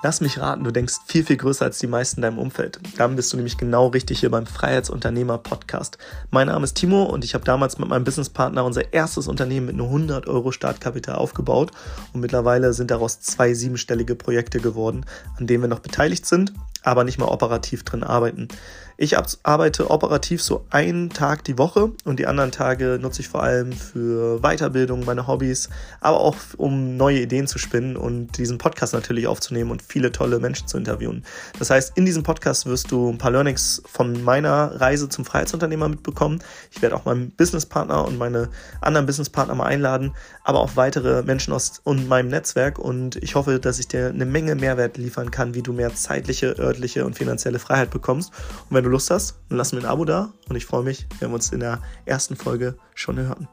Lass mich raten, du denkst viel, viel größer als die meisten in deinem Umfeld. Dann bist du nämlich genau richtig hier beim Freiheitsunternehmer Podcast. Mein Name ist Timo und ich habe damals mit meinem Businesspartner unser erstes Unternehmen mit nur 100 Euro Startkapital aufgebaut und mittlerweile sind daraus zwei siebenstellige Projekte geworden, an denen wir noch beteiligt sind, aber nicht mal operativ drin arbeiten. Ich arbeite operativ so einen Tag die Woche und die anderen Tage nutze ich vor allem für Weiterbildung, meine Hobbys, aber auch um neue Ideen zu spinnen und diesen Podcast natürlich aufzunehmen und viele tolle Menschen zu interviewen. Das heißt, in diesem Podcast wirst du ein paar Learnings von meiner Reise zum Freiheitsunternehmer mitbekommen. Ich werde auch meinen Businesspartner und meine anderen Businesspartner mal einladen, aber auch weitere Menschen aus meinem Netzwerk und ich hoffe, dass ich dir eine Menge Mehrwert liefern kann, wie du mehr zeitliche, örtliche und finanzielle Freiheit bekommst. Und wenn du Lust hast, dann lass mir ein Abo da und ich freue mich, wenn wir uns in der ersten Folge schon hören.